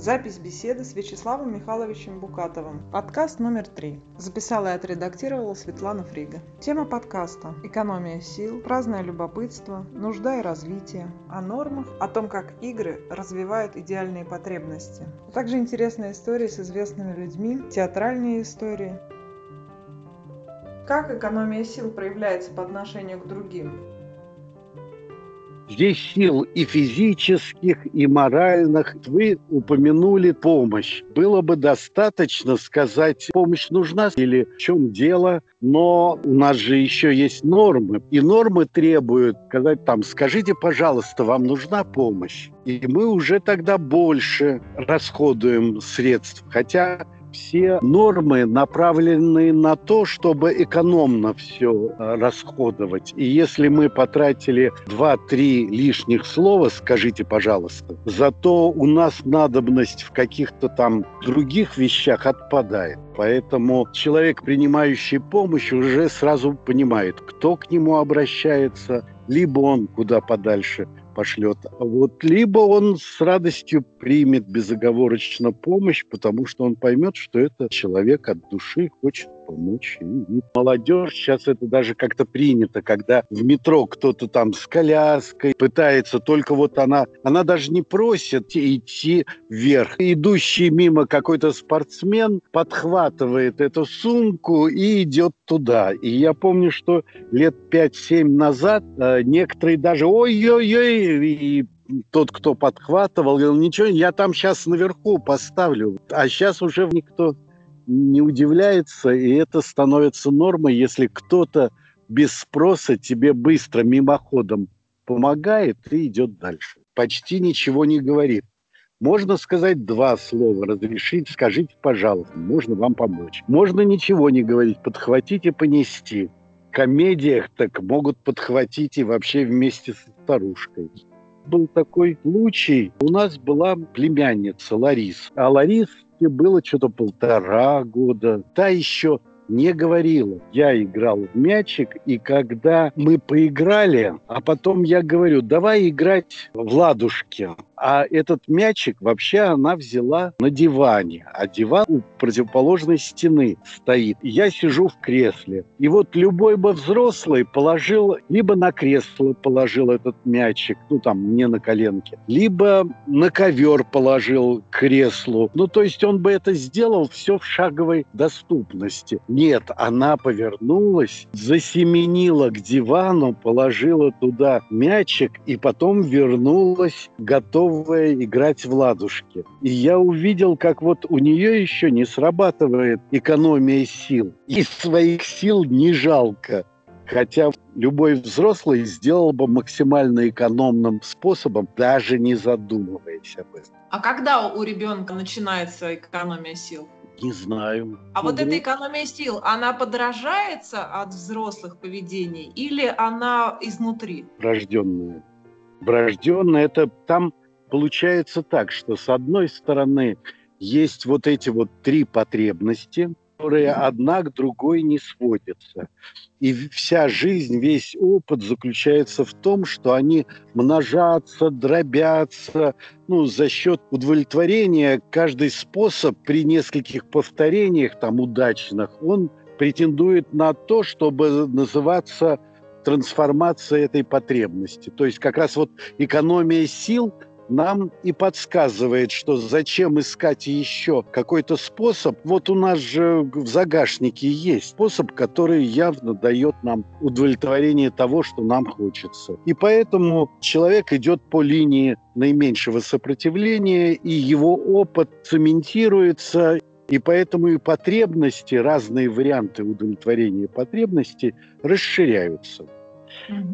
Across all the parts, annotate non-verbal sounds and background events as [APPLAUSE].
Запись беседы с Вячеславом Михайловичем Букатовым. Подкаст номер три. Записала и отредактировала Светлана Фрига. Тема подкаста – экономия сил, праздное любопытство, нужда и развитие, о нормах, о том, как игры развивают идеальные потребности. Также интересные истории с известными людьми, театральные истории. Как экономия сил проявляется по отношению к другим? Здесь сил и физических, и моральных. Вы упомянули помощь. Было бы достаточно сказать, помощь нужна или в чем дело, но у нас же еще есть нормы. И нормы требуют сказать там, скажите, пожалуйста, вам нужна помощь? И мы уже тогда больше расходуем средств. Хотя все нормы направлены на то, чтобы экономно все э, расходовать. И если мы потратили 2-3 лишних слова, скажите, пожалуйста, зато у нас надобность в каких-то там других вещах отпадает. Поэтому человек, принимающий помощь, уже сразу понимает, кто к нему обращается, либо он куда подальше – пошлет. Вот, либо он с радостью примет безоговорочно помощь, потому что он поймет, что это человек от души хочет помочь. И, и молодежь сейчас это даже как-то принято, когда в метро кто-то там с коляской пытается, только вот она, она даже не просит идти вверх. Идущий мимо какой-то спортсмен подхватывает эту сумку и идет туда. И я помню, что лет 5-7 назад э, некоторые даже ой-ой-ой, и тот, кто подхватывал, говорил, ничего, я там сейчас наверху поставлю. А сейчас уже никто не удивляется, и это становится нормой, если кто-то без спроса тебе быстро мимоходом помогает и идет дальше. Почти ничего не говорит. Можно сказать два слова, разрешить, скажите, пожалуйста, можно вам помочь. Можно ничего не говорить, подхватить и понести. В комедиях так могут подхватить и вообще вместе с старушкой. Был такой случай. У нас была племянница Ларис. А Ларис Ольге было что-то полтора года. Та еще не говорила. Я играл в мячик, и когда мы поиграли, а потом я говорю, давай играть в ладушки. А этот мячик вообще она взяла на диване. А диван у противоположной стены стоит. Я сижу в кресле. И вот любой бы взрослый положил, либо на кресло положил этот мячик, ну там не на коленке, либо на ковер положил к креслу. Ну то есть он бы это сделал все в шаговой доступности. Нет, она повернулась, засеменила к дивану, положила туда мячик и потом вернулась готова готовая играть в ладушки. И я увидел, как вот у нее еще не срабатывает экономия сил. И своих сил не жалко. Хотя любой взрослый сделал бы максимально экономным способом, даже не задумываясь об этом. А когда у ребенка начинается экономия сил? Не знаю. А вот эта экономия сил, она подражается от взрослых поведений или она изнутри? Врожденная. Врожденная – это там получается так, что с одной стороны есть вот эти вот три потребности, которые одна к другой не сводятся. И вся жизнь, весь опыт заключается в том, что они множатся, дробятся. Ну, за счет удовлетворения каждый способ при нескольких повторениях, там, удачных, он претендует на то, чтобы называться трансформация этой потребности. То есть как раз вот экономия сил – нам и подсказывает, что зачем искать еще какой-то способ. Вот у нас же в загашнике есть способ, который явно дает нам удовлетворение того, что нам хочется. И поэтому человек идет по линии наименьшего сопротивления, и его опыт цементируется, и поэтому и потребности, разные варианты удовлетворения потребностей расширяются.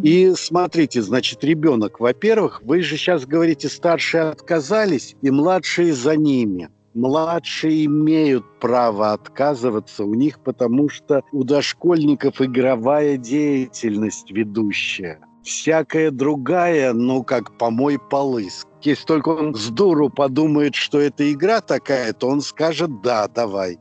И смотрите, значит, ребенок, во-первых, вы же сейчас говорите, старшие отказались, и младшие за ними. Младшие имеют право отказываться у них, потому что у дошкольников игровая деятельность ведущая. Всякая другая, ну, как помой полы. Если только он с дуру подумает, что это игра такая, то он скажет «да, давай».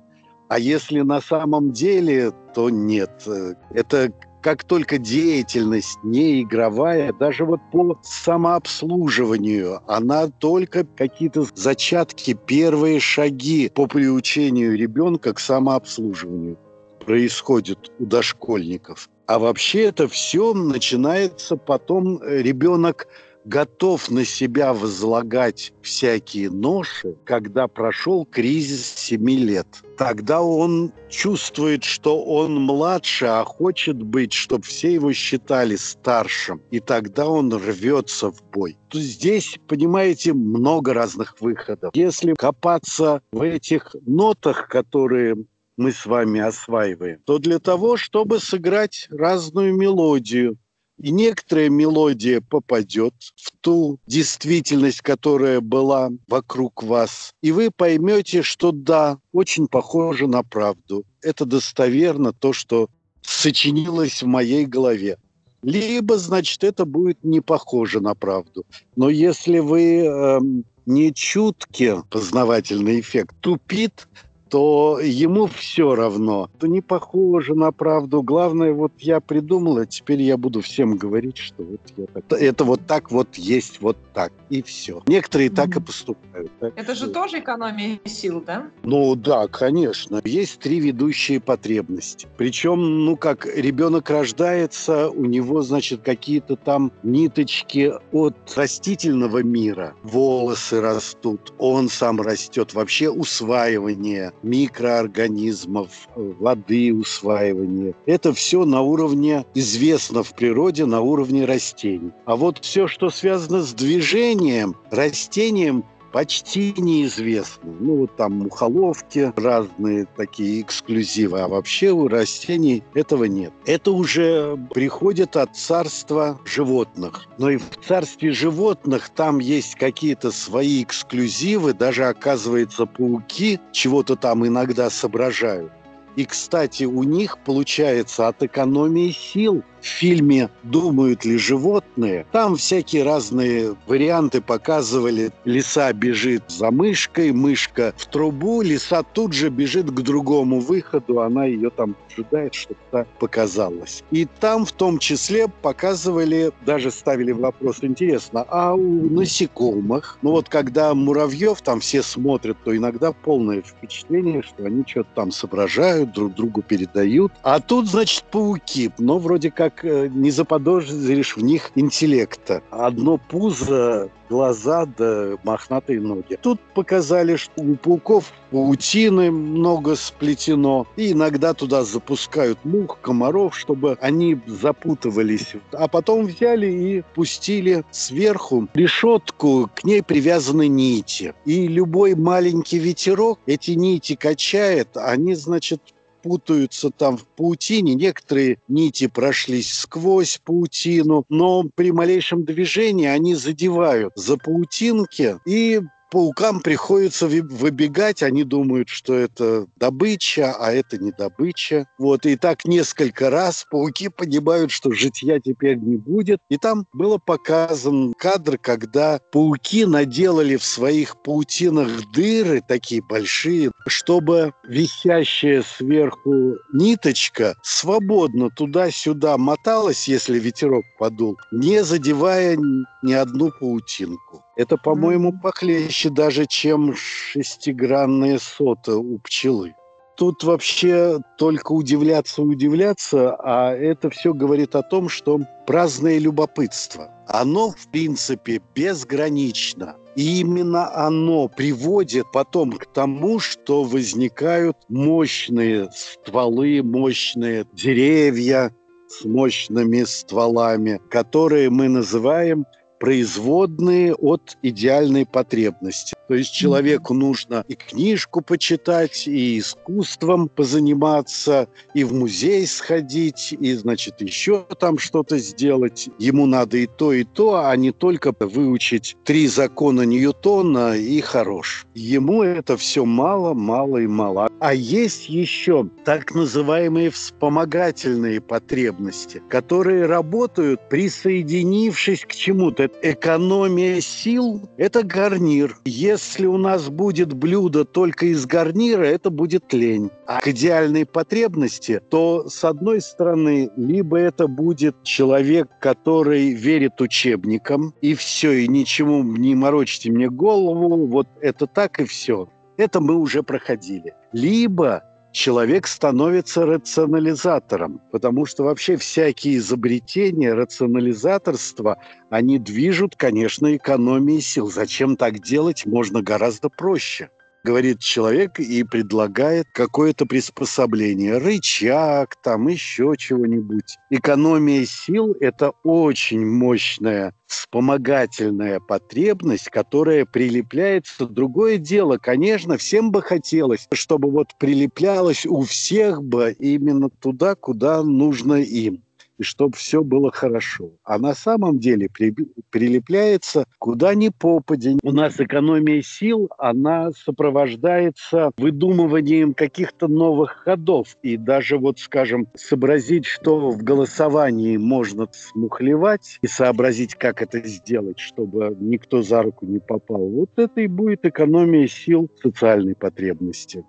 А если на самом деле, то нет. Это как только деятельность не игровая, даже вот по самообслуживанию, она только какие-то зачатки, первые шаги по приучению ребенка к самообслуживанию происходят у дошкольников. А вообще это все начинается потом, э, ребенок готов на себя возлагать всякие ноши, когда прошел кризис семи лет. Тогда он чувствует, что он младше, а хочет быть, чтобы все его считали старшим. И тогда он рвется в бой. Здесь, понимаете, много разных выходов. Если копаться в этих нотах, которые мы с вами осваиваем, то для того, чтобы сыграть разную мелодию, и некоторая мелодия попадет в ту действительность, которая была вокруг вас. И вы поймете, что да, очень похоже на правду. Это достоверно то, что сочинилось в моей голове. Либо, значит, это будет не похоже на правду. Но если вы э, не чутки, познавательный эффект тупит, то ему все равно. Это не похоже на правду. Главное, вот я придумала, теперь я буду всем говорить, что вот я так. Это вот так вот есть, вот так. И все. Некоторые mm-hmm. так и поступают. Так это же тоже экономия сил, да? Ну да, конечно. Есть три ведущие потребности. Причем, ну как, ребенок рождается, у него, значит, какие-то там ниточки от растительного мира. Волосы растут, он сам растет. Вообще усваивание микроорганизмов, воды усваивания. Это все на уровне, известно в природе, на уровне растений. А вот все, что связано с движением, растением почти неизвестны. Ну, вот там мухоловки, разные такие эксклюзивы, а вообще у растений этого нет. Это уже приходит от царства животных. Но и в царстве животных там есть какие-то свои эксклюзивы, даже, оказывается, пауки чего-то там иногда соображают. И, кстати, у них получается от экономии сил – в фильме «Думают ли животные?» Там всякие разные варианты показывали. Лиса бежит за мышкой, мышка в трубу, лиса тут же бежит к другому выходу, она ее там ожидает, чтобы та показалась. И там в том числе показывали, даже ставили вопрос, интересно, а у насекомых, ну вот когда муравьев там все смотрят, то иногда полное впечатление, что они что-то там соображают, друг другу передают. А тут, значит, пауки, но вроде как так э, не заподозришь в них интеллекта. Одно пузо, глаза да мохнатые ноги. Тут показали, что у пауков паутины много сплетено, и иногда туда запускают мух, комаров, чтобы они запутывались. А потом взяли и пустили сверху решетку, к ней привязаны нити. И любой маленький ветерок эти нити качает, они, значит, путаются там в паутине. Некоторые нити прошлись сквозь паутину, но при малейшем движении они задевают за паутинки и паукам приходится выбегать, они думают, что это добыча, а это не добыча. Вот, и так несколько раз пауки понимают, что житья теперь не будет. И там было показан кадр, когда пауки наделали в своих паутинах дыры такие большие, чтобы висящая сверху ниточка свободно туда-сюда моталась, если ветерок подул, не задевая ни одну паутинку. Это, по-моему, похлеще даже, чем шестигранные сота у пчелы. Тут вообще только удивляться удивляться, а это все говорит о том, что праздное любопытство, оно, в принципе, безгранично. И именно оно приводит потом к тому, что возникают мощные стволы, мощные деревья с мощными стволами, которые мы называем производные от идеальной потребности. То есть человеку нужно и книжку почитать, и искусством позаниматься, и в музей сходить, и, значит, еще там что-то сделать. Ему надо и то, и то, а не только выучить три закона Ньютона и хорош. Ему это все мало, мало и мало. А есть еще так называемые вспомогательные потребности, которые работают, присоединившись к чему-то. Экономия сил – это гарнир. Если Если у нас будет блюдо только из гарнира, это будет лень. А к идеальной потребности, то с одной стороны, либо это будет человек, который верит учебникам, и все, и ничему не морочите мне голову, вот это так и все. Это мы уже проходили. Либо человек становится рационализатором, потому что вообще всякие изобретения, рационализаторство, они движут, конечно, экономией сил. Зачем так делать? Можно гораздо проще говорит человек и предлагает какое-то приспособление, рычаг, там еще чего-нибудь. Экономия сил – это очень мощная вспомогательная потребность, которая прилепляется. Другое дело, конечно, всем бы хотелось, чтобы вот прилеплялось у всех бы именно туда, куда нужно им и чтобы все было хорошо. А на самом деле при, прилепляется куда ни попадя. У нас экономия сил, она сопровождается выдумыванием каких-то новых ходов. И даже вот, скажем, сообразить, что в голосовании можно смухлевать и сообразить, как это сделать, чтобы никто за руку не попал. Вот это и будет экономия сил социальной потребности.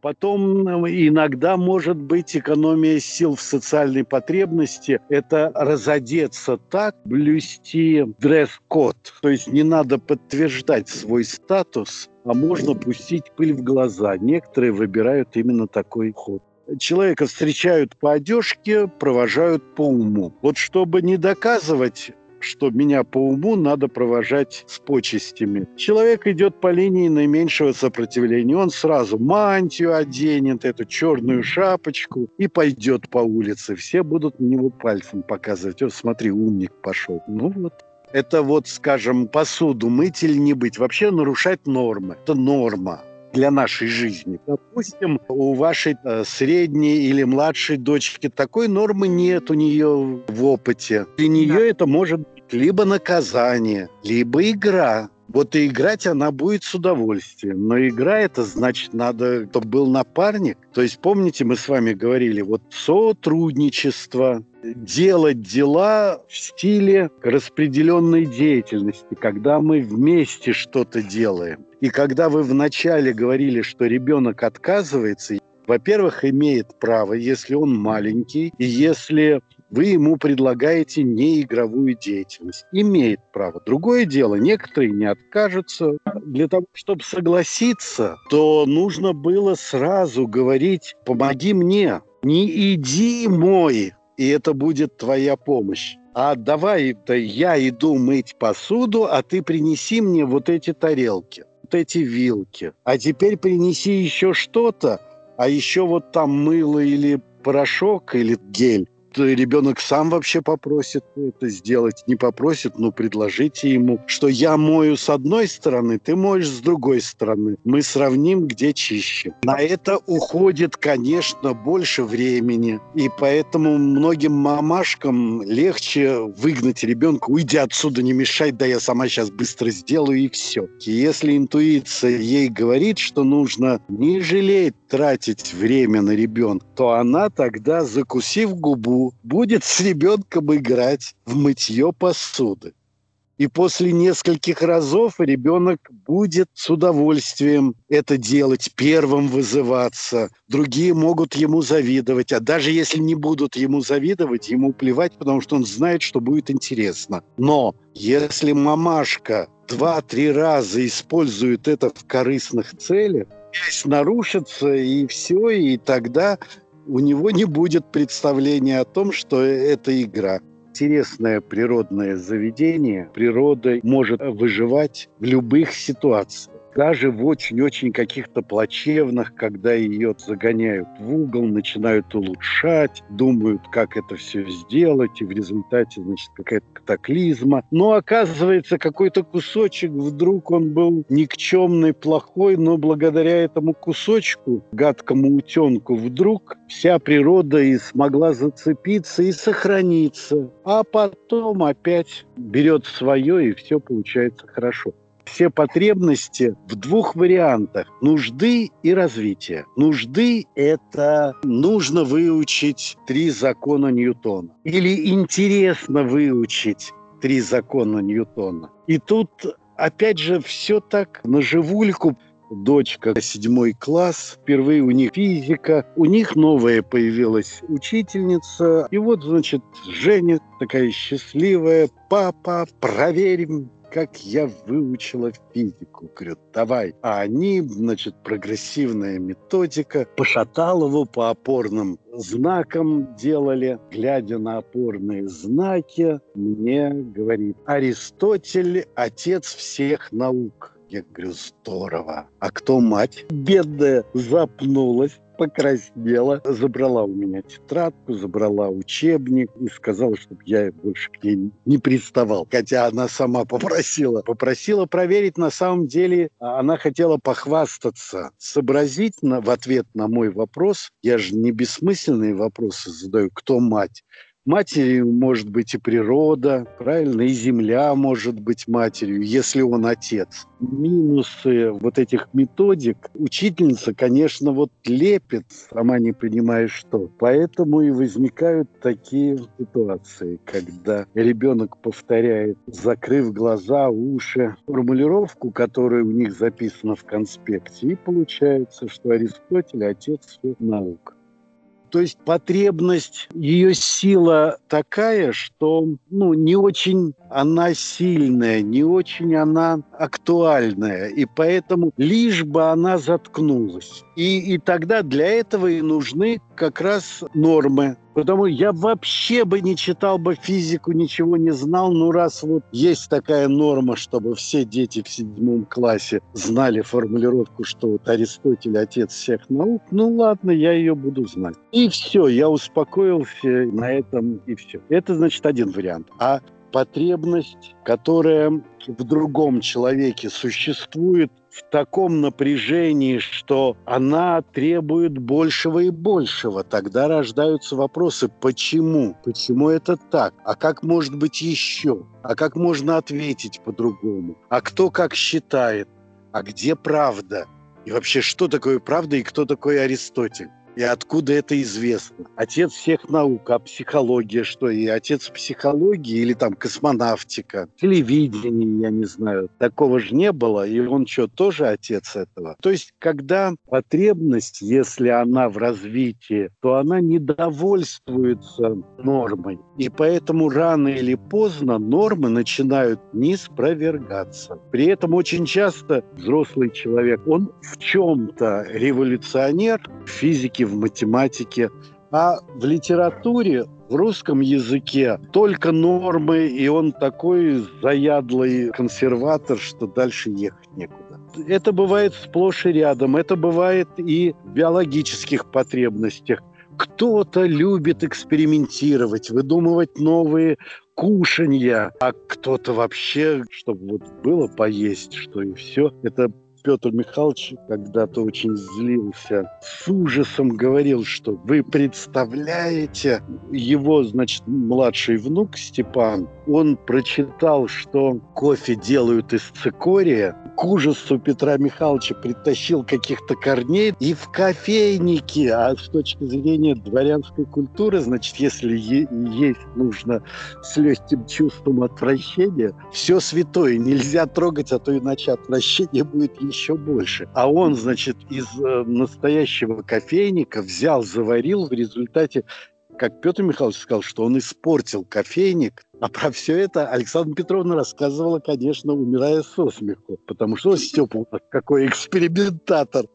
Потом э, иногда может быть экономия сил в социальной потребности. Это разодеться так, блюсти дресс-код. То есть не надо подтверждать свой статус, а можно пустить пыль в глаза. Некоторые выбирают именно такой ход человека встречают по одежке, провожают по уму. Вот чтобы не доказывать что меня по уму надо провожать с почестями. Человек идет по линии наименьшего сопротивления. Он сразу мантию оденет, эту черную шапочку и пойдет по улице. Все будут на него пальцем показывать. О, смотри, умник пошел. Ну вот. Это вот, скажем, посуду мыть или не быть. Вообще нарушать нормы. Это норма для нашей жизни. Допустим, у вашей э, средней или младшей дочки такой нормы нет у нее в опыте. Для нее да. это может либо наказание, либо игра. Вот и играть она будет с удовольствием. Но игра это значит, надо, чтобы был напарник. То есть, помните, мы с вами говорили, вот сотрудничество, делать дела в стиле распределенной деятельности, когда мы вместе что-то делаем. И когда вы вначале говорили, что ребенок отказывается, во-первых, имеет право, если он маленький, и если вы ему предлагаете неигровую деятельность. Имеет право. Другое дело, некоторые не откажутся. Для того, чтобы согласиться, то нужно было сразу говорить «помоги мне». Не иди мой, и это будет твоя помощь. А давай-то я иду мыть посуду, а ты принеси мне вот эти тарелки, вот эти вилки. А теперь принеси еще что-то, а еще вот там мыло или порошок или гель ребенок сам вообще попросит это сделать, не попросит, но предложите ему, что я мою с одной стороны, ты моешь с другой стороны. Мы сравним, где чище. На это уходит, конечно, больше времени, и поэтому многим мамашкам легче выгнать ребенка, уйди отсюда, не мешай, да я сама сейчас быстро сделаю и все. Если интуиция ей говорит, что нужно не жалеть тратить время на ребенка, то она тогда, закусив губу, будет с ребенком играть в мытье посуды. И после нескольких разов ребенок будет с удовольствием это делать, первым вызываться. Другие могут ему завидовать. А даже если не будут ему завидовать, ему плевать, потому что он знает, что будет интересно. Но если мамашка два-три раза использует это в корыстных целях, нарушится, и все, и тогда у него не будет представления о том, что это игра. Интересное природное заведение. Природа может выживать в любых ситуациях даже в очень-очень каких-то плачевных, когда ее загоняют в угол, начинают улучшать, думают, как это все сделать, и в результате, значит, какая-то катаклизма. Но оказывается, какой-то кусочек вдруг он был никчемный, плохой, но благодаря этому кусочку, гадкому утенку, вдруг вся природа и смогла зацепиться и сохраниться. А потом опять берет свое, и все получается хорошо все потребности в двух вариантах – нужды и развития. Нужды – это нужно выучить три закона Ньютона. Или интересно выучить три закона Ньютона. И тут опять же, все так на живульку дочка седьмой класс, впервые у них физика, у них новая появилась учительница, и вот, значит, Женя такая счастливая, папа, проверим, как я выучила физику. Говорю, давай. А они, значит, прогрессивная методика. По Шаталову, по опорным знакам делали. Глядя на опорные знаки, мне говорит, Аристотель – отец всех наук. Я говорю, здорово. А кто мать? Бедная запнулась покраснела, забрала у меня тетрадку, забрала учебник и сказала, чтобы я больше к ней не приставал. Хотя она сама попросила. Попросила проверить, на самом деле она хотела похвастаться, сообразить на, в ответ на мой вопрос. Я же не бессмысленные вопросы задаю, кто мать. Матерью может быть и природа, правильно, и земля может быть матерью, если он отец. Минусы вот этих методик учительница, конечно, вот лепит, сама не понимая что. Поэтому и возникают такие ситуации, когда ребенок повторяет, закрыв глаза, уши, формулировку, которая у них записана в конспекте, и получается, что Аристотель – отец всех наук. То есть потребность, ее сила такая, что ну, не очень она сильная, не очень она актуальная. И поэтому лишь бы она заткнулась. И, и тогда для этого и нужны как раз нормы. Потому я вообще бы не читал бы физику, ничего не знал. Ну, раз вот есть такая норма, чтобы все дети в седьмом классе знали формулировку, что вот Аристотель отец всех наук, ну ладно, я ее буду знать. И все, я успокоился на этом, и все. Это, значит, один вариант. А потребность, которая в другом человеке существует в таком напряжении, что она требует большего и большего. Тогда рождаются вопросы, почему? Почему это так? А как может быть еще? А как можно ответить по-другому? А кто как считает? А где правда? И вообще, что такое правда и кто такой Аристотель? И откуда это известно? Отец всех наук, а психология что? И отец психологии или там космонавтика, телевидение, я не знаю. Такого же не было, и он что, тоже отец этого? То есть, когда потребность, если она в развитии, то она недовольствуется нормой. И поэтому рано или поздно нормы начинают не спровергаться. При этом очень часто взрослый человек, он в чем-то революционер в физике, в математике, а в литературе, в русском языке только нормы, и он такой заядлый консерватор, что дальше ехать некуда. Это бывает сплошь и рядом, это бывает и в биологических потребностях. Кто-то любит экспериментировать, выдумывать новые кушанья, а кто-то вообще, чтобы вот было поесть, что и все. Это Петр Михайлович когда-то очень злился, с ужасом говорил, что вы представляете, его, значит, младший внук Степан, он прочитал, что кофе делают из цикория, к ужасу Петра Михайловича притащил каких-то корней и в кофейнике, а с точки зрения дворянской культуры, значит, если е- есть нужно с легким чувством отвращения, все святое нельзя трогать, а то иначе отвращение будет еще больше. А он, значит, из э, настоящего кофейника взял, заварил в результате как Петр Михайлович сказал, что он испортил кофейник, [LAUGHS] а про все это Александра Петровна рассказывала, конечно, умирая со смеху, потому что Степа какой экспериментатор.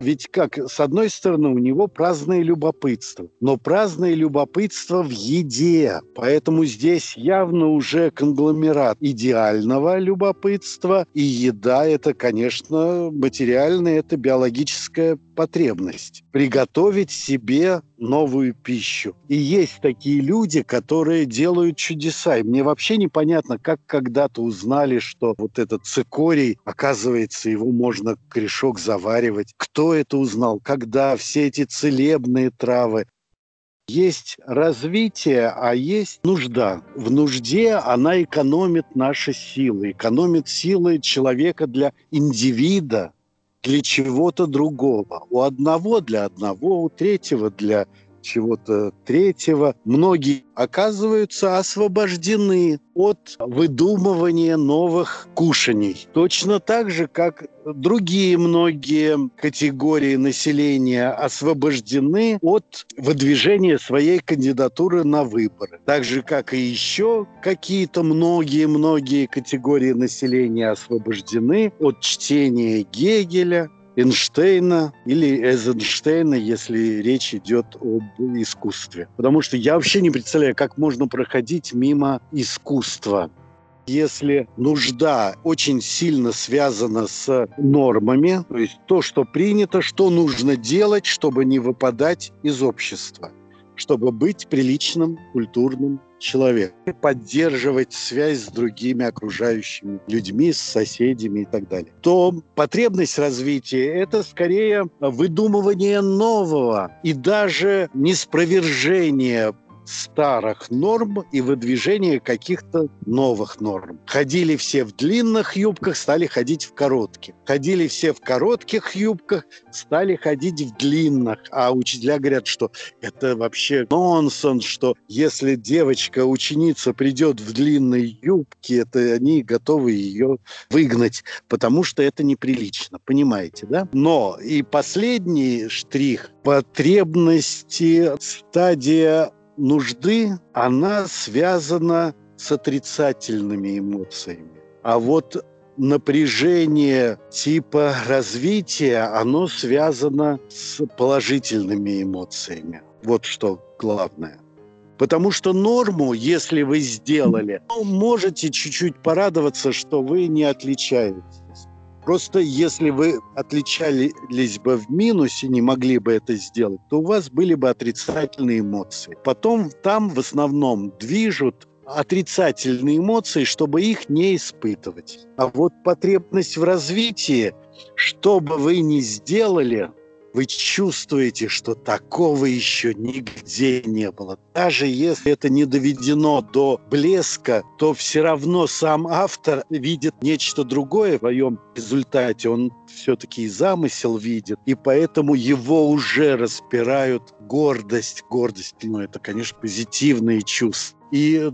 Ведь как, с одной стороны, у него праздное любопытство, но праздное любопытство в еде. Поэтому здесь явно уже конгломерат идеального любопытства. И еда – это, конечно, материальная, это биологическая потребность. Приготовить себе новую пищу. И есть такие люди, которые делают чудеса. И мне вообще непонятно, как когда-то узнали, что вот этот цикорий, оказывается, его можно корешок заваривать. Кто это узнал? Когда? Все эти целебные травы. Есть развитие, а есть нужда. В нужде она экономит наши силы, экономит силы человека для индивида, для чего-то другого. У одного для одного, у третьего для чего-то третьего. Многие оказываются освобождены от выдумывания новых кушаний. Точно так же, как другие многие категории населения освобождены от выдвижения своей кандидатуры на выборы. Так же, как и еще какие-то многие-многие категории населения освобождены от чтения Гегеля, Эйнштейна или Эйзенштейна, если речь идет об искусстве. Потому что я вообще не представляю, как можно проходить мимо искусства. Если нужда очень сильно связана с нормами, то есть то, что принято, что нужно делать, чтобы не выпадать из общества, чтобы быть приличным, культурным, человек, поддерживать связь с другими окружающими людьми, с соседями и так далее, то потребность развития – это скорее выдумывание нового и даже неспровержение старых норм и выдвижение каких-то новых норм. Ходили все в длинных юбках, стали ходить в коротких. Ходили все в коротких юбках, стали ходить в длинных. А учителя говорят, что это вообще нонсенс, что если девочка, ученица придет в длинной юбке, это они готовы ее выгнать, потому что это неприлично, понимаете, да? Но и последний штрих – потребности, стадия нужды, она связана с отрицательными эмоциями. А вот напряжение типа развития, оно связано с положительными эмоциями. Вот что главное. Потому что норму, если вы сделали, можете чуть-чуть порадоваться, что вы не отличаетесь. Просто если вы отличались бы в минусе, не могли бы это сделать, то у вас были бы отрицательные эмоции. Потом там в основном движут отрицательные эмоции, чтобы их не испытывать. А вот потребность в развитии, что бы вы ни сделали, вы чувствуете, что такого еще нигде не было. Даже если это не доведено до блеска, то все равно сам автор видит нечто другое в своем результате. Он все-таки и замысел видит, и поэтому его уже распирают гордость. Гордость, ну, это, конечно, позитивные чувства. И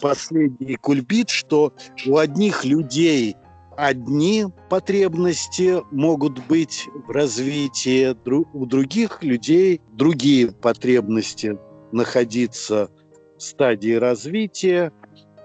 последний кульбит, что у одних людей одни потребности могут быть в развитии, у других людей другие потребности находиться в стадии развития,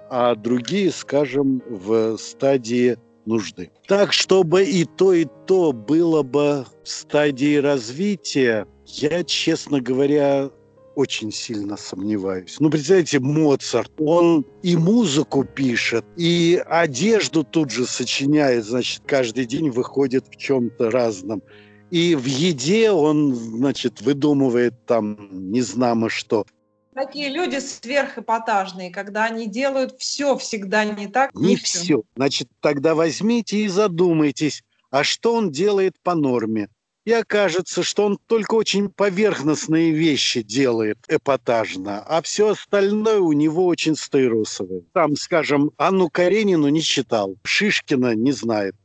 а другие, скажем, в стадии нужды. Так, чтобы и то, и то было бы в стадии развития, я, честно говоря, очень сильно сомневаюсь. Ну, представляете, Моцарт, он и музыку пишет, и одежду тут же сочиняет, значит, каждый день выходит в чем-то разном. И в еде он, значит, выдумывает там не знамо что. Такие люди сверхэпатажные, когда они делают все всегда не так. Не, все. все. Значит, тогда возьмите и задумайтесь, а что он делает по норме? И окажется, что он только очень поверхностные вещи делает эпатажно, а все остальное у него очень стейрусовое. Там, скажем, Анну Каренину не читал, Шишкина не знает.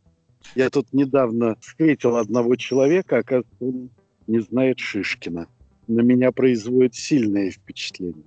Я тут недавно встретил одного человека, оказывается, он не знает Шишкина. На меня производит сильное впечатление.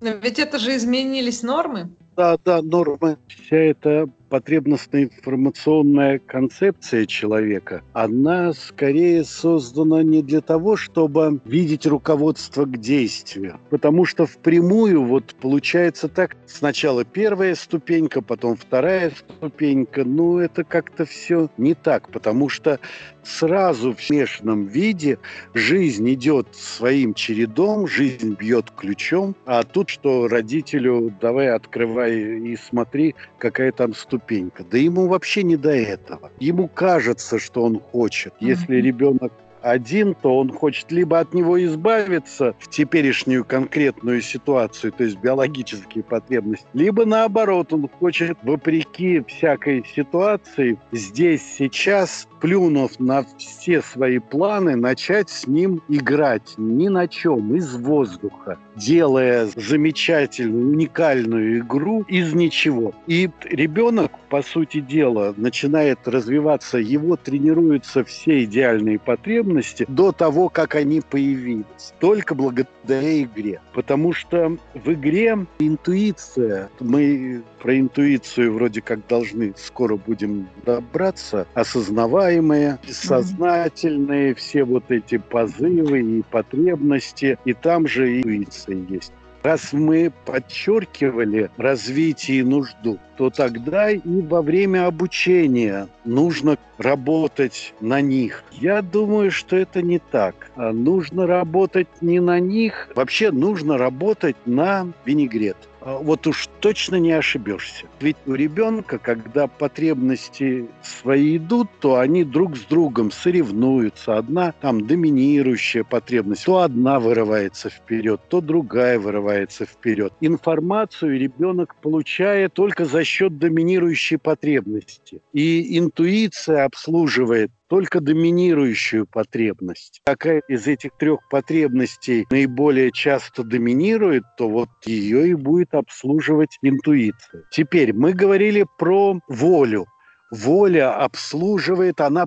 Но ведь это же изменились нормы. Да, да, нормы. Вся эта потребностно-информационная концепция человека, она скорее создана не для того, чтобы видеть руководство к действию. Потому что впрямую вот получается так, сначала первая ступенька, потом вторая ступенька. Ну, это как-то все не так, потому что сразу в смешанном виде жизнь идет своим чередом, жизнь бьет ключом, а тут что родителю давай открывай и смотри, какая там ступенька ступенька. Да ему вообще не до этого. Ему кажется, что он хочет. Если ребенок один, то он хочет либо от него избавиться в теперешнюю конкретную ситуацию, то есть биологические потребности, либо наоборот, он хочет, вопреки всякой ситуации, здесь, сейчас плюнув на все свои планы, начать с ним играть ни на чем, из воздуха, делая замечательную, уникальную игру из ничего. И ребенок, по сути дела, начинает развиваться, его тренируются все идеальные потребности до того, как они появились. Только благодаря игре. Потому что в игре интуиция, мы про интуицию вроде как должны скоро будем добраться, осознаваемые, сознательные, все вот эти позывы и потребности, и там же интуиция есть. Раз мы подчеркивали развитие и нужду, то тогда и во время обучения нужно работать на них. Я думаю, что это не так. А нужно работать не на них, вообще нужно работать на винегрет. А, вот уж точно не ошибешься. Ведь у ребенка, когда потребности свои идут, то они друг с другом соревнуются. Одна там доминирующая потребность, то одна вырывается вперед, то другая вырывается вперед. Информацию ребенок получает только за счет доминирующей потребности. И интуиция обслуживает только доминирующую потребность. Какая из этих трех потребностей наиболее часто доминирует, то вот ее и будет обслуживать интуиция. Теперь мы говорили про волю воля обслуживает, она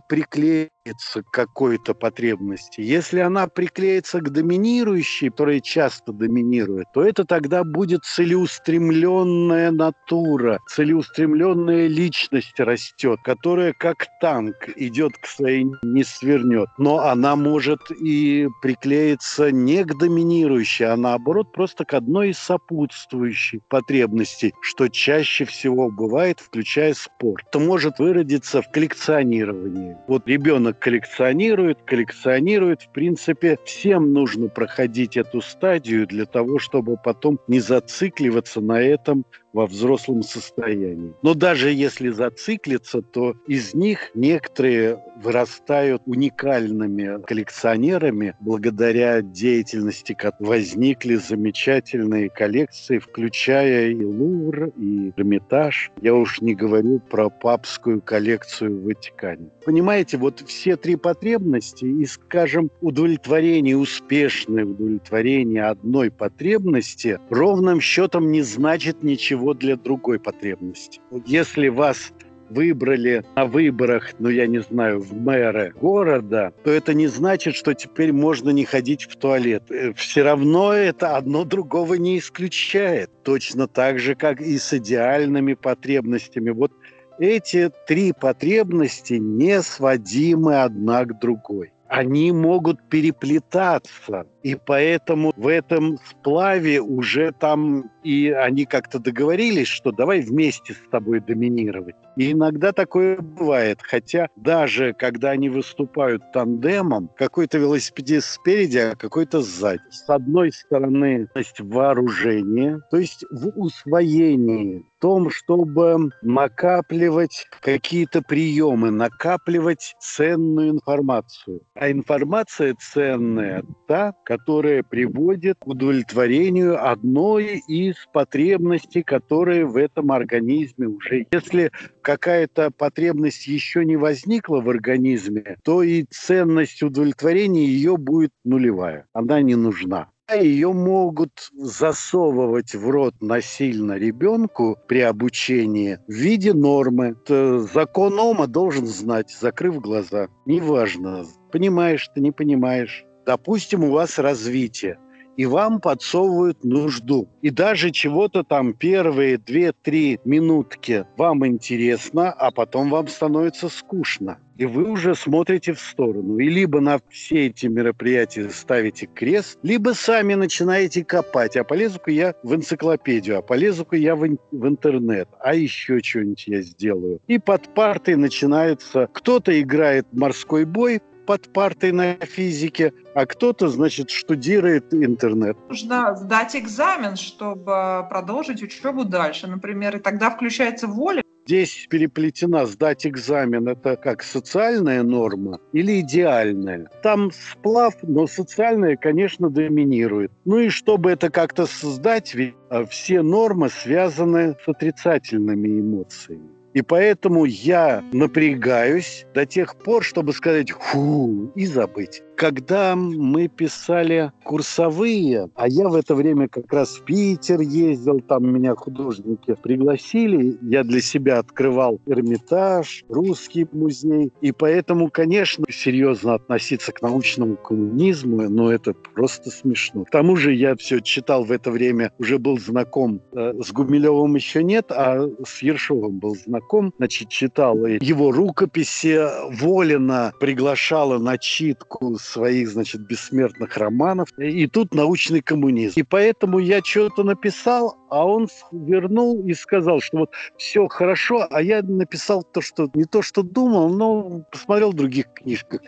приклеивается к какой-то потребности. Если она приклеится к доминирующей, которая часто доминирует, то это тогда будет целеустремленная натура, целеустремленная личность растет, которая как танк идет к своей не свернет. Но она может и приклеиться не к доминирующей, а наоборот просто к одной из сопутствующих потребностей, что чаще всего бывает, включая спорт. Это может выродиться в коллекционировании. Вот ребенок коллекционирует, коллекционирует. В принципе, всем нужно проходить эту стадию для того, чтобы потом не зацикливаться на этом во взрослом состоянии. Но даже если зациклиться, то из них некоторые вырастают уникальными коллекционерами благодаря деятельности, возникли замечательные коллекции, включая и Лувр, и Эрмитаж. Я уж не говорю про папскую коллекцию в Ватикане. Понимаете, вот все три потребности и, скажем, удовлетворение, успешное удовлетворение одной потребности ровным счетом не значит ничего его для другой потребности. Если вас выбрали на выборах, ну, я не знаю, в мэры города, то это не значит, что теперь можно не ходить в туалет. Э, Все равно это одно другого не исключает. Точно так же, как и с идеальными потребностями. Вот эти три потребности не сводимы одна к другой они могут переплетаться. И поэтому в этом сплаве уже там и они как-то договорились, что давай вместе с тобой доминировать. И иногда такое бывает. Хотя даже когда они выступают тандемом, какой-то велосипедист спереди, а какой-то сзади. С одной стороны, то есть вооружение, то есть в усвоении том, чтобы накапливать какие-то приемы, накапливать ценную информацию. А информация ценная та, которая приводит к удовлетворению одной из потребностей, которые в этом организме уже. Если какая-то потребность еще не возникла в организме, то и ценность удовлетворения ее будет нулевая. Она не нужна ее могут засовывать в рот насильно ребенку при обучении в виде нормы. Закон Ома должен знать, закрыв глаза. Неважно, понимаешь ты, не понимаешь. Допустим, у вас развитие и вам подсовывают нужду. И даже чего-то там первые две-три минутки вам интересно, а потом вам становится скучно. И вы уже смотрите в сторону. И либо на все эти мероприятия ставите крест, либо сами начинаете копать. А полезу-ка я в энциклопедию, а полезу-ка я в, в интернет, а еще что-нибудь я сделаю. И под партой начинается... Кто-то играет морской бой, под партой на физике, а кто-то, значит, штудирует интернет. Нужно сдать экзамен, чтобы продолжить учебу дальше, например, и тогда включается воля. Здесь переплетена сдать экзамен. Это как социальная норма или идеальная? Там сплав, но социальная, конечно, доминирует. Ну и чтобы это как-то создать, а, все нормы связаны с отрицательными эмоциями. И поэтому я напрягаюсь до тех пор, чтобы сказать «фу» и забыть когда мы писали курсовые, а я в это время как раз в Питер ездил, там меня художники пригласили, я для себя открывал Эрмитаж, Русский музей, и поэтому, конечно, серьезно относиться к научному коммунизму, ну, это просто смешно. К тому же я все читал в это время, уже был знаком э, с Гумилевым еще нет, а с Ершовым был знаком, значит, читал его рукописи, Волина приглашала на читку своих, значит, бессмертных романов. И тут научный коммунизм. И поэтому я что-то написал, а он вернул и сказал, что вот все хорошо, а я написал то, что не то, что думал, но посмотрел в других книжках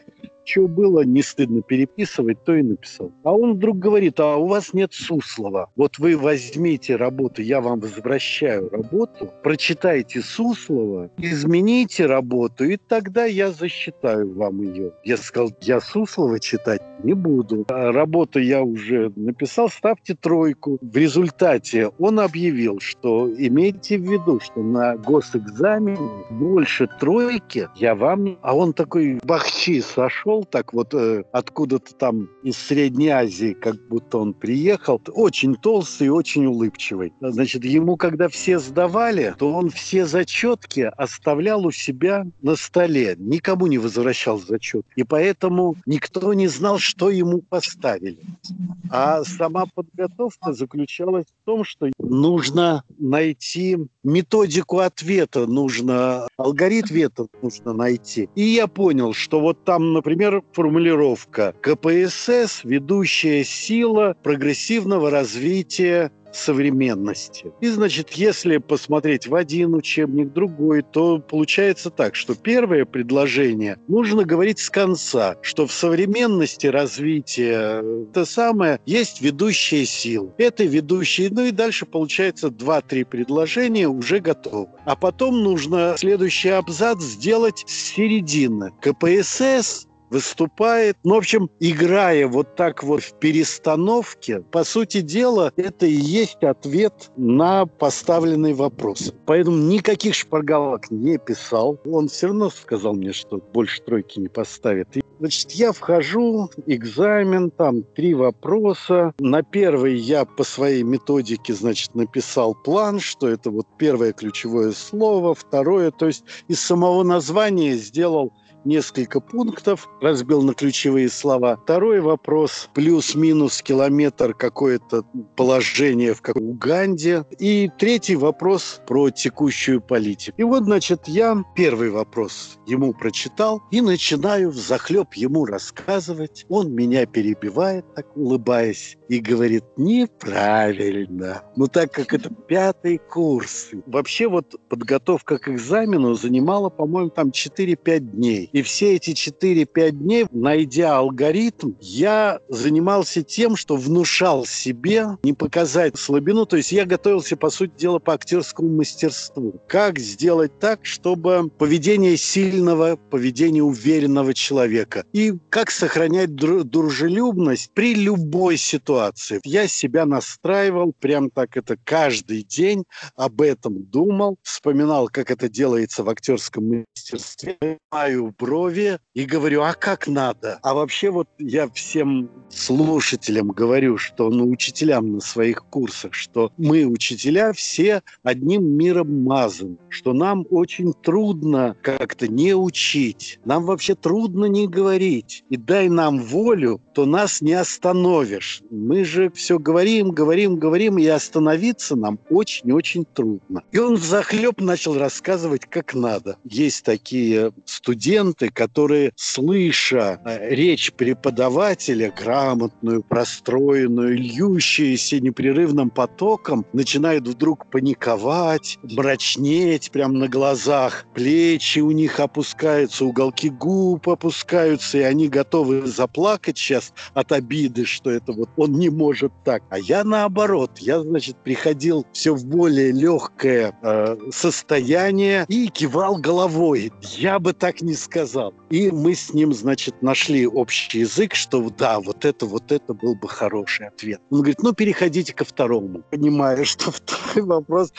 что было, не стыдно переписывать, то и написал. А он вдруг говорит, а у вас нет Суслова. Вот вы возьмите работу, я вам возвращаю работу, прочитайте Суслова, измените работу, и тогда я засчитаю вам ее. Я сказал, я Суслова читать не буду. А работу я уже написал, ставьте тройку. В результате он объявил, что имейте в виду, что на госэкзамене больше тройки я вам... А он такой бахчи сошел, пришел так вот э, откуда-то там из Средней Азии, как будто он приехал, очень толстый и очень улыбчивый. Значит, ему когда все сдавали, то он все зачетки оставлял у себя на столе, никому не возвращал зачет. И поэтому никто не знал, что ему поставили. А сама подготовка заключалась в том, что нужно найти методику ответа, нужно алгоритм ответа нужно найти. И я понял, что вот там, например, формулировка КПСС – ведущая сила прогрессивного развития современности. И, значит, если посмотреть в один учебник, другой, то получается так, что первое предложение нужно говорить с конца, что в современности развития это самое есть ведущие силы. Это ведущие, ну и дальше получается два-три предложения уже готовы. А потом нужно следующий абзац сделать с середины. КПСС выступает. Ну, в общем, играя вот так вот в перестановке, по сути дела, это и есть ответ на поставленный вопрос. Поэтому никаких шпаргалок не писал. Он все равно сказал мне, что больше тройки не поставит. И, значит, я вхожу, экзамен, там три вопроса. На первый я по своей методике, значит, написал план, что это вот первое ключевое слово, второе, то есть из самого названия сделал несколько пунктов, разбил на ключевые слова. Второй вопрос, плюс-минус километр какое-то положение в Уганде. И третий вопрос про текущую политику. И вот, значит, я первый вопрос ему прочитал и начинаю в захлеб ему рассказывать. Он меня перебивает, так улыбаясь, и говорит, неправильно. Ну, так как это пятый курс. Вообще вот подготовка к экзамену занимала, по-моему, там 4-5 дней. И все эти 4-5 дней, найдя алгоритм, я занимался тем, что внушал себе не показать слабину. То есть я готовился, по сути дела, по актерскому мастерству. Как сделать так, чтобы поведение сильного, поведение уверенного человека. И как сохранять дружелюбность при любой ситуации. Я себя настраивал, прям так это каждый день об этом думал, вспоминал, как это делается в актерском мастерстве. Маю брови и говорю, а как надо? А вообще вот я всем слушателям говорю, что ну, учителям на своих курсах, что мы, учителя, все одним миром мазаны, что нам очень трудно как-то не учить, нам вообще трудно не говорить. И дай нам волю, то нас не остановишь. Мы же все говорим, говорим, говорим, и остановиться нам очень-очень трудно. И он захлеб начал рассказывать, как надо. Есть такие студенты, которые, слыша э, речь преподавателя, грамотную, простроенную, льющуюся непрерывным потоком, начинают вдруг паниковать, мрачнеть прямо на глазах. Плечи у них опускаются, уголки губ опускаются, и они готовы заплакать сейчас от обиды, что это вот он не может так. А я наоборот, я, значит, приходил все в более легкое э, состояние и кивал головой. Я бы так не сказал сказал. И мы с ним, значит, нашли общий язык, что да, вот это, вот это был бы хороший ответ. Он говорит, ну, переходите ко второму. Понимаю, что [LAUGHS] второй вопрос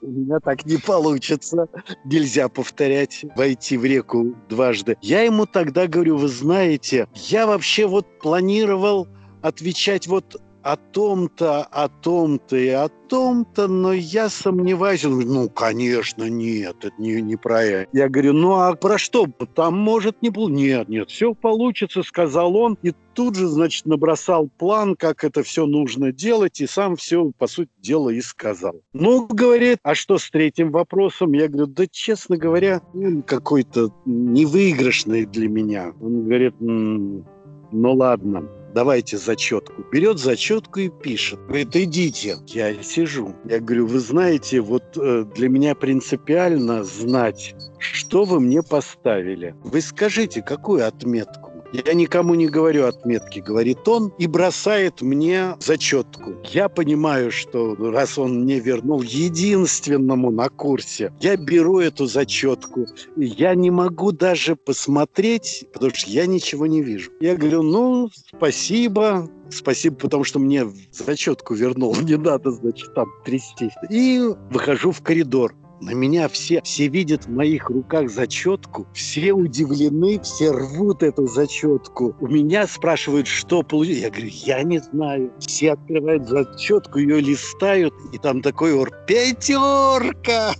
у меня так не получится. Нельзя повторять, войти в реку дважды. Я ему тогда говорю, вы знаете, я вообще вот планировал отвечать вот о том-то, о том-то и о том-то, но я сомневаюсь. Ну, конечно, нет, это не, не про это. Я говорю, ну, а про что? Там может не было. Нет, нет, все получится, сказал он. И тут же, значит, набросал план, как это все нужно делать, и сам все, по сути дела, и сказал. Ну, говорит, а что с третьим вопросом? Я говорю, да, честно говоря, какой-то невыигрышный для меня. Он говорит, ну, ладно давайте зачетку. Берет зачетку и пишет. Говорит, идите. Я сижу. Я говорю, вы знаете, вот э, для меня принципиально знать, что вы мне поставили. Вы скажите, какую отметку? Я никому не говорю отметки, говорит он, и бросает мне зачетку. Я понимаю, что раз он мне вернул единственному на курсе, я беру эту зачетку. Я не могу даже посмотреть, потому что я ничего не вижу. Я говорю, ну, спасибо, Спасибо, потому что мне зачетку вернул. [LAUGHS] Не надо, значит, там трястись. И выхожу в коридор. На меня все, все видят в моих руках зачетку, все удивлены, все рвут эту зачетку. У меня спрашивают, что получилось. Я говорю, я не знаю. Все открывают зачетку, ее листают, и там такой ор, пятерка!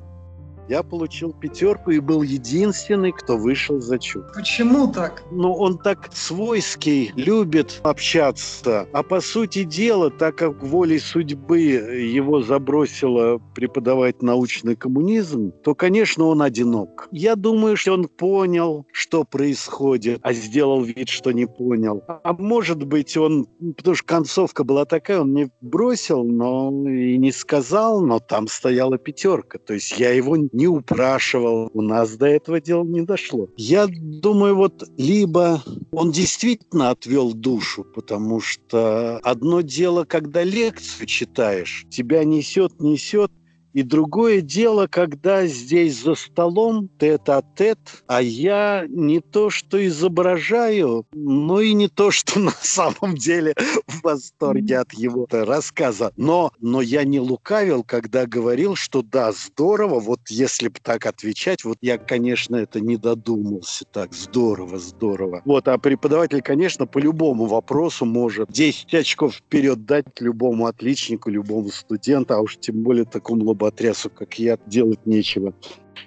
Я получил пятерку и был единственный, кто вышел за чуд. Почему так? Ну, он так свойский, любит общаться. А по сути дела, так как волей судьбы его забросило преподавать научный коммунизм, то, конечно, он одинок. Я думаю, что он понял, что происходит, а сделал вид, что не понял. А может быть, он, потому что концовка была такая, он не бросил, но и не сказал, но там стояла пятерка. То есть я его не упрашивал. У нас до этого дела не дошло. Я думаю, вот либо он действительно отвел душу, потому что одно дело, когда лекцию читаешь, тебя несет, несет, и другое дело, когда здесь за столом тет-а-тет, а я не то что изображаю, но и не то, что [LAUGHS] на самом деле в восторге от его рассказа. Но, но я не лукавил, когда говорил, что да, здорово, вот если бы так отвечать, вот я, конечно, это не додумался так, здорово, здорово. Вот, а преподаватель, конечно, по любому вопросу может 10 очков вперед дать любому отличнику, любому студенту, а уж тем более такому лоботрясу, как я, делать нечего.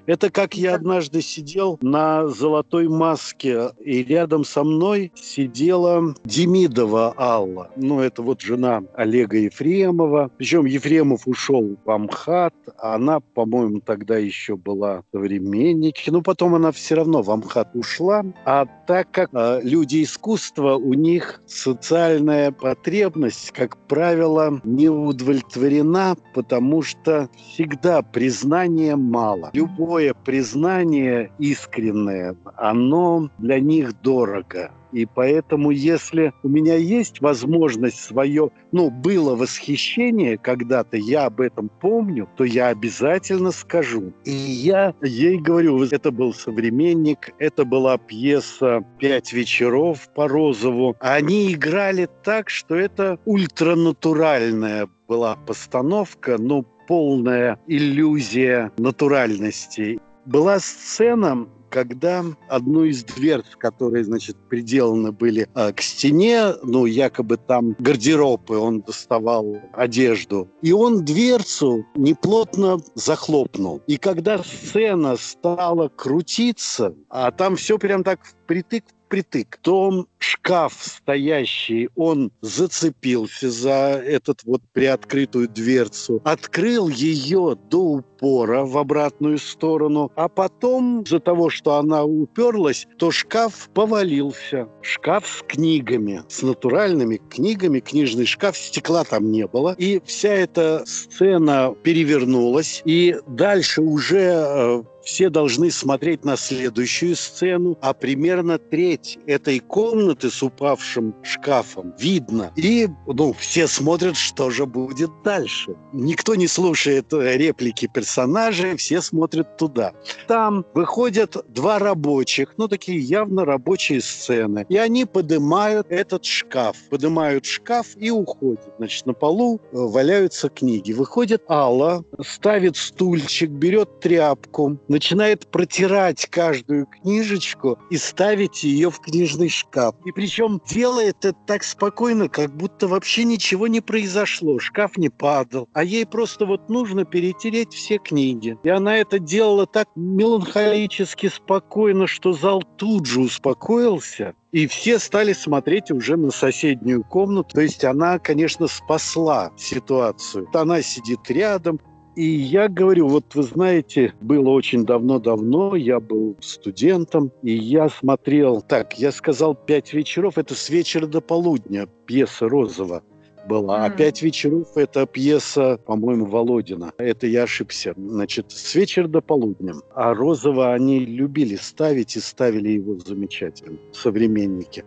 Это как я однажды сидел на золотой маске, и рядом со мной сидела Демидова Алла. Ну, это вот жена Олега Ефремова. Причем Ефремов ушел в Амхат, а она, по-моему, тогда еще была современники. Но потом она все равно в Амхат ушла. А так как э, люди искусства, у них социальная потребность, как правило, не удовлетворена, потому что всегда признания мало. Любой любое признание искреннее, оно для них дорого. И поэтому, если у меня есть возможность свое, ну, было восхищение когда-то, я об этом помню, то я обязательно скажу. И я ей говорю, это был современник, это была пьеса «Пять вечеров» по Розову. Они играли так, что это ультранатуральная была постановка, но полная иллюзия натуральности. Была сцена, когда одну из дверц, которые, значит, приделаны были э, к стене, ну, якобы там гардеробы, он доставал одежду, и он дверцу неплотно захлопнул. И когда сцена стала крутиться, а там все прям так впритык впритык, то шкаф стоящий, он зацепился за этот вот приоткрытую дверцу, открыл ее до упора в обратную сторону, а потом из-за того, что она уперлась, то шкаф повалился. Шкаф с книгами, с натуральными книгами, книжный шкаф, стекла там не было. И вся эта сцена перевернулась, и дальше уже э, все должны смотреть на следующую сцену, а примерно треть этой комнаты с упавшим шкафом. Видно. И, ну, все смотрят, что же будет дальше. Никто не слушает реплики персонажей, все смотрят туда. Там выходят два рабочих, ну, такие явно рабочие сцены. И они поднимают этот шкаф. Поднимают шкаф и уходят. Значит, на полу э, валяются книги. Выходит Алла, ставит стульчик, берет тряпку, начинает протирать каждую книжечку и ставить ее в книжный шкаф. И причем делает это так спокойно, как будто вообще ничего не произошло. Шкаф не падал. А ей просто вот нужно перетереть все книги. И она это делала так меланхолически спокойно, что зал тут же успокоился. И все стали смотреть уже на соседнюю комнату. То есть она, конечно, спасла ситуацию. Она сидит рядом, и я говорю, вот вы знаете, было очень давно-давно, я был студентом, и я смотрел, так, я сказал пять вечеров, это с вечера до полудня, пьеса Розова была. А «Пять вечеров» — это пьеса, по-моему, Володина. Это я ошибся. Значит, с вечера до полудня. А Розова они любили ставить и ставили его замечательно, современники.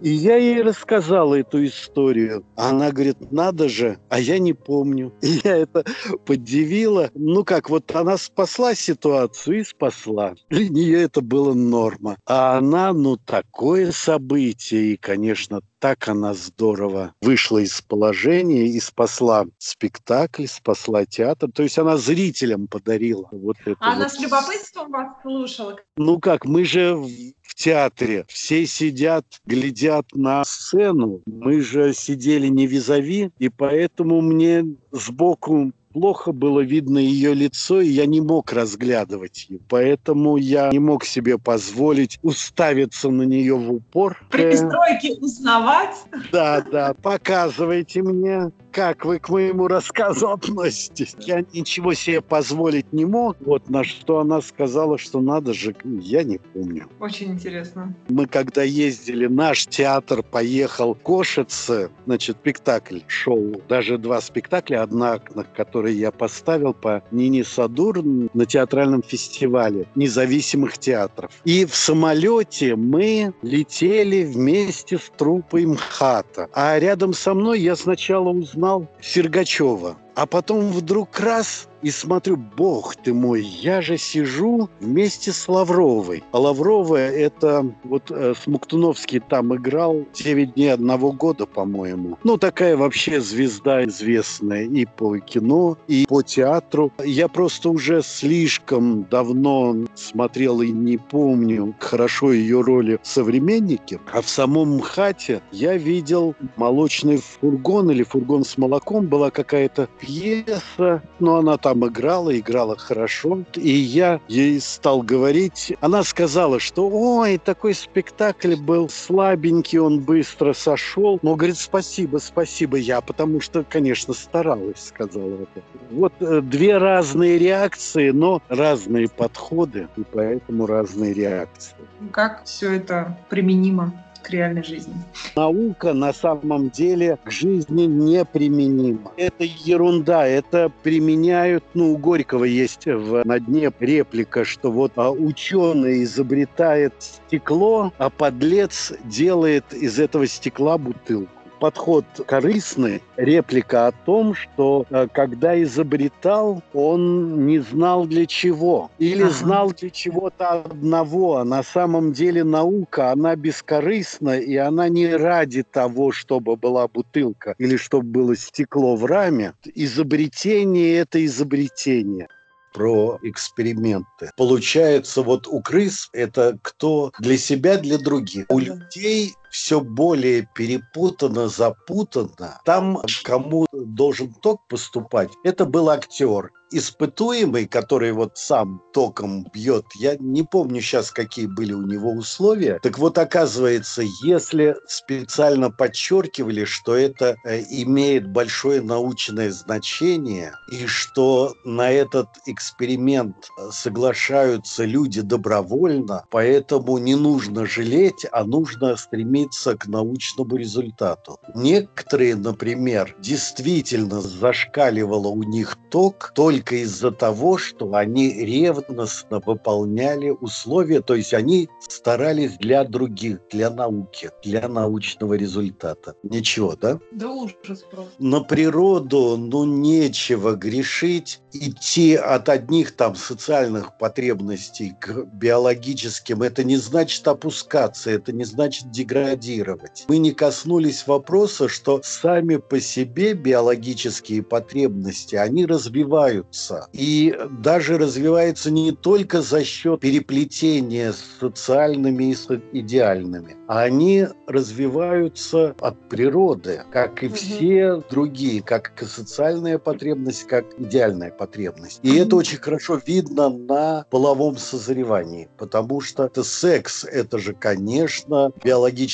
И я ей рассказал эту историю. Она говорит, надо же, а я не помню. И я это подивила. Ну как, вот она спасла ситуацию и спасла. Для нее это было норма. А она, ну, такое событие. И, конечно, так она здорово вышла из положения и спасла спектакль, спасла театр. То есть она зрителям подарила вот это. А вот. Она с любопытством вас слушала? Ну как, мы же в театре. Все сидят, глядят на сцену. Мы же сидели не визави, и поэтому мне сбоку плохо было видно ее лицо, и я не мог разглядывать ее. Поэтому я не мог себе позволить уставиться на нее в упор. При пристройке узнавать? Да, да, показывайте мне, как вы к моему рассказу [LAUGHS] относитесь. Я ничего себе позволить не мог. Вот на что она сказала, что надо же, я не помню. Очень интересно. Мы когда ездили, наш театр поехал Кошице, значит, спектакль шел, даже два спектакля, одна, на который я поставил по Нине Садур на театральном фестивале независимых театров. И в самолете мы летели вместе с трупой МХАТа. А рядом со мной я сначала узнал узнал Сергачева. А потом вдруг раз и смотрю, бог ты мой, я же сижу вместе с Лавровой. А Лавровая это вот э, Смуктуновский там играл 9 дней одного года, по-моему. Ну, такая вообще звезда известная и по кино, и по театру. Я просто уже слишком давно смотрел и не помню хорошо ее роли в «Современнике». А в самом МХАТе я видел «Молочный фургон» или «Фургон с молоком». Была какая-то пьеса, но она там там играла, играла хорошо. И я ей стал говорить. Она сказала, что ой, такой спектакль был слабенький, он быстро сошел. Но говорит, спасибо, спасибо я, потому что, конечно, старалась, сказала. Вот э, две разные реакции, но разные подходы, и поэтому разные реакции. Как все это применимо к реальной жизни. Наука на самом деле к жизни неприменима. Это ерунда, это применяют, ну, у Горького есть в, на дне реплика, что вот а, ученый изобретает стекло, а подлец делает из этого стекла бутылку подход корыстный, реплика о том, что э, когда изобретал, он не знал для чего. Или знал для чего-то одного, а на самом деле наука, она бескорыстна, и она не ради того, чтобы была бутылка или чтобы было стекло в раме. Изобретение – это изобретение про эксперименты. Получается, вот у крыс это кто для себя, для других. У людей все более перепутано, запутано. Там, кому должен ток поступать, это был актер. Испытуемый, который вот сам током бьет, я не помню сейчас, какие были у него условия. Так вот, оказывается, если специально подчеркивали, что это э, имеет большое научное значение, и что на этот эксперимент э, соглашаются люди добровольно, поэтому не нужно жалеть, а нужно стремиться стремиться к научному результату. Некоторые, например, действительно зашкаливало у них ток только из-за того, что они ревностно выполняли условия, то есть они старались для других, для науки, для научного результата. Ничего, да? Да ужас просто. На природу, ну, нечего грешить, идти от одних там социальных потребностей к биологическим, это не значит опускаться, это не значит деградировать. Мы не коснулись вопроса, что сами по себе биологические потребности, они развиваются. И даже развиваются не только за счет переплетения с социальными и с идеальными, а они развиваются от природы, как и все другие, как и социальная потребность, как идеальная потребность. И это очень хорошо видно на половом созревании, потому что это секс, это же, конечно,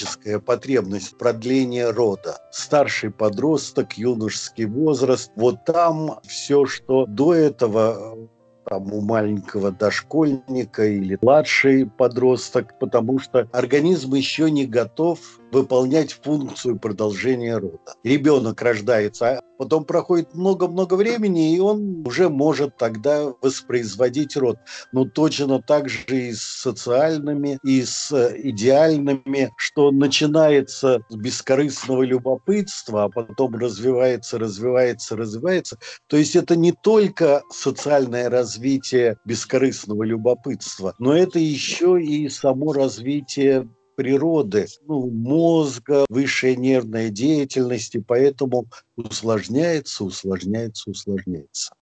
биологическая потребность продления рода. Старший подросток, юношеский возраст, вот там все, что до этого там, у маленького дошкольника или младший подросток, потому что организм еще не готов выполнять функцию продолжения рода. Ребенок рождается, потом проходит много-много времени, и он уже может тогда воспроизводить род. Но точно так же и с социальными, и с идеальными, что начинается с бескорыстного любопытства, а потом развивается, развивается, развивается. То есть это не только социальное развитие бескорыстного любопытства, но это еще и само развитие природы, ну, мозга, высшей нервной деятельности, поэтому усложняется, усложняется, усложняется.